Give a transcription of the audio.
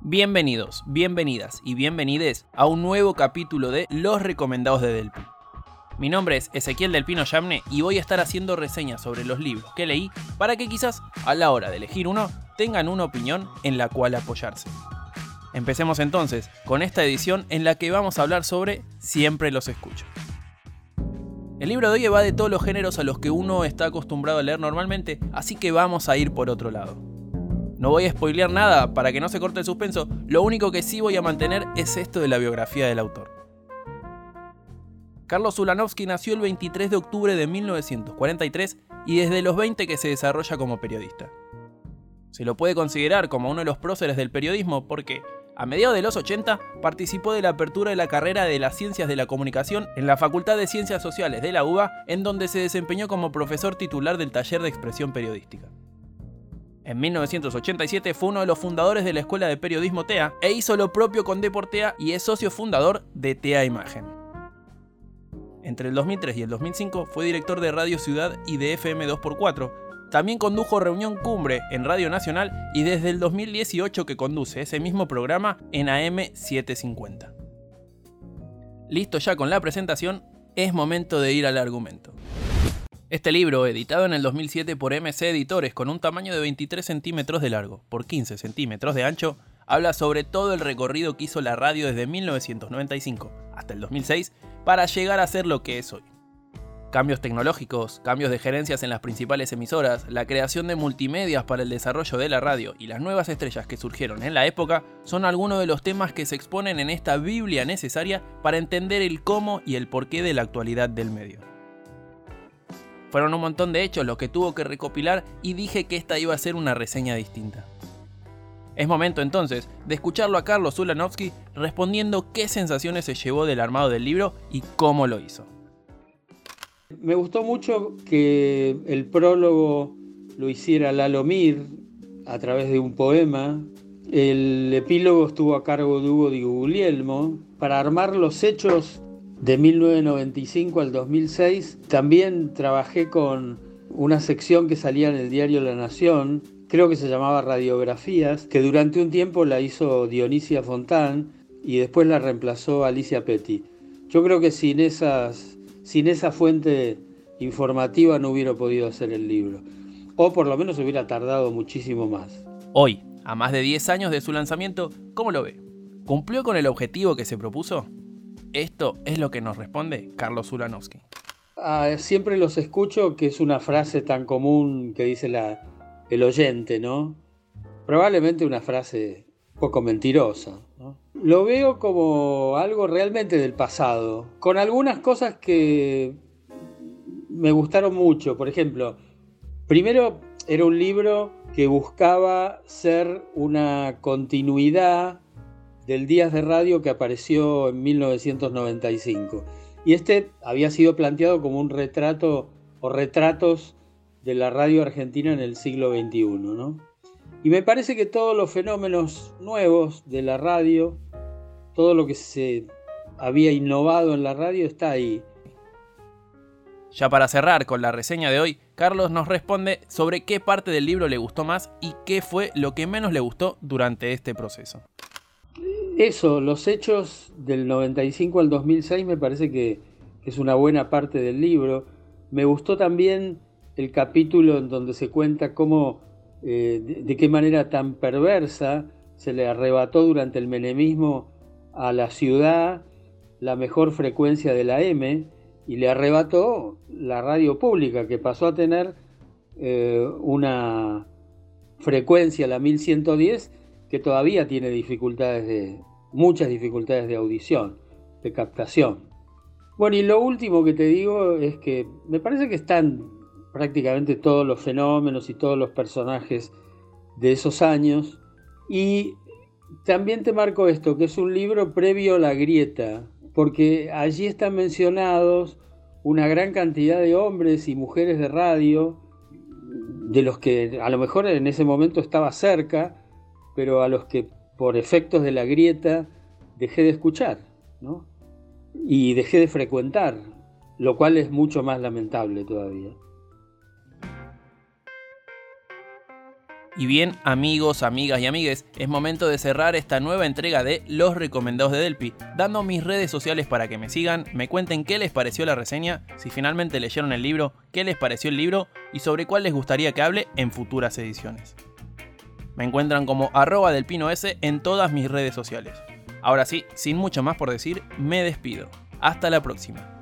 Bienvenidos, bienvenidas y bienvenides a un nuevo capítulo de Los Recomendados de Delpi. Mi nombre es Ezequiel del Pino Yamne y voy a estar haciendo reseñas sobre los libros que leí para que quizás a la hora de elegir uno tengan una opinión en la cual apoyarse. Empecemos entonces con esta edición en la que vamos a hablar sobre Siempre los escucho. El libro de hoy va de todos los géneros a los que uno está acostumbrado a leer normalmente, así que vamos a ir por otro lado. No voy a spoilear nada para que no se corte el suspenso, lo único que sí voy a mantener es esto de la biografía del autor. Carlos Ulanovsky nació el 23 de octubre de 1943 y desde los 20 que se desarrolla como periodista. Se lo puede considerar como uno de los próceres del periodismo porque, a mediados de los 80, participó de la apertura de la carrera de las Ciencias de la Comunicación en la Facultad de Ciencias Sociales de la UBA, en donde se desempeñó como profesor titular del taller de expresión periodística. En 1987 fue uno de los fundadores de la Escuela de Periodismo TEA e hizo lo propio con Deportea y es socio fundador de TEA Imagen. Entre el 2003 y el 2005 fue director de Radio Ciudad y de FM 2x4. También condujo Reunión Cumbre en Radio Nacional y desde el 2018 que conduce ese mismo programa en AM 750. Listo ya con la presentación, es momento de ir al argumento. Este libro, editado en el 2007 por MC Editores con un tamaño de 23 centímetros de largo por 15 centímetros de ancho, habla sobre todo el recorrido que hizo la radio desde 1995 hasta el 2006 para llegar a ser lo que es hoy. Cambios tecnológicos, cambios de gerencias en las principales emisoras, la creación de multimedias para el desarrollo de la radio y las nuevas estrellas que surgieron en la época son algunos de los temas que se exponen en esta Biblia necesaria para entender el cómo y el porqué de la actualidad del medio. Fueron un montón de hechos los que tuvo que recopilar y dije que esta iba a ser una reseña distinta. Es momento entonces de escucharlo a Carlos Ulanovsky respondiendo qué sensaciones se llevó del armado del libro y cómo lo hizo. Me gustó mucho que el prólogo lo hiciera Lalo Mir a través de un poema. El epílogo estuvo a cargo de Hugo Di Guglielmo para armar los hechos de 1995 al 2006 también trabajé con una sección que salía en el diario La Nación, creo que se llamaba Radiografías, que durante un tiempo la hizo Dionisia Fontán y después la reemplazó Alicia Petty. Yo creo que sin, esas, sin esa fuente informativa no hubiera podido hacer el libro, o por lo menos hubiera tardado muchísimo más. Hoy, a más de 10 años de su lanzamiento, ¿cómo lo ve? ¿Cumplió con el objetivo que se propuso? Esto es lo que nos responde Carlos Ulanowski. Ah, siempre los escucho que es una frase tan común que dice el oyente, ¿no? Probablemente una frase poco mentirosa. Lo veo como algo realmente del pasado, con algunas cosas que me gustaron mucho. Por ejemplo, primero era un libro que buscaba ser una continuidad del Días de Radio que apareció en 1995. Y este había sido planteado como un retrato o retratos de la radio argentina en el siglo XXI. ¿no? Y me parece que todos los fenómenos nuevos de la radio, todo lo que se había innovado en la radio está ahí. Ya para cerrar con la reseña de hoy, Carlos nos responde sobre qué parte del libro le gustó más y qué fue lo que menos le gustó durante este proceso. Eso, los hechos del 95 al 2006 me parece que, es una buena parte del libro. Me gustó también el capítulo en donde se cuenta cómo, eh, de, qué manera tan perversa se le arrebató durante el menemismo a la ciudad la mejor frecuencia de la M y le arrebató la radio pública que pasó a tener eh, una frecuencia, la 1110, que todavía tiene dificultades de, muchas dificultades de audición, de captación. Bueno, y lo último que te digo es que me parece que están prácticamente todos los fenómenos y todos los personajes de esos años. Y también te marco esto, que es un libro previo a la grieta, porque allí están mencionados una gran cantidad de hombres y mujeres de radio, de los que a lo mejor en ese momento estaba cerca, pero a los que por efectos de la grieta, dejé de escuchar, ¿no? Y dejé de frecuentar, lo cual es mucho más lamentable todavía. Y bien, amigos, amigas y amigues, es momento de cerrar esta nueva entrega de Los Recomendados de Delpi, dando mis redes sociales para que me sigan, me cuenten qué les pareció la reseña, si finalmente leyeron el libro, qué les pareció el libro y sobre cuál les gustaría que hable en futuras ediciones. Me encuentran como arroba del pino S en todas mis redes sociales. Ahora sí, sin mucho más por decir, me despido. Hasta la próxima.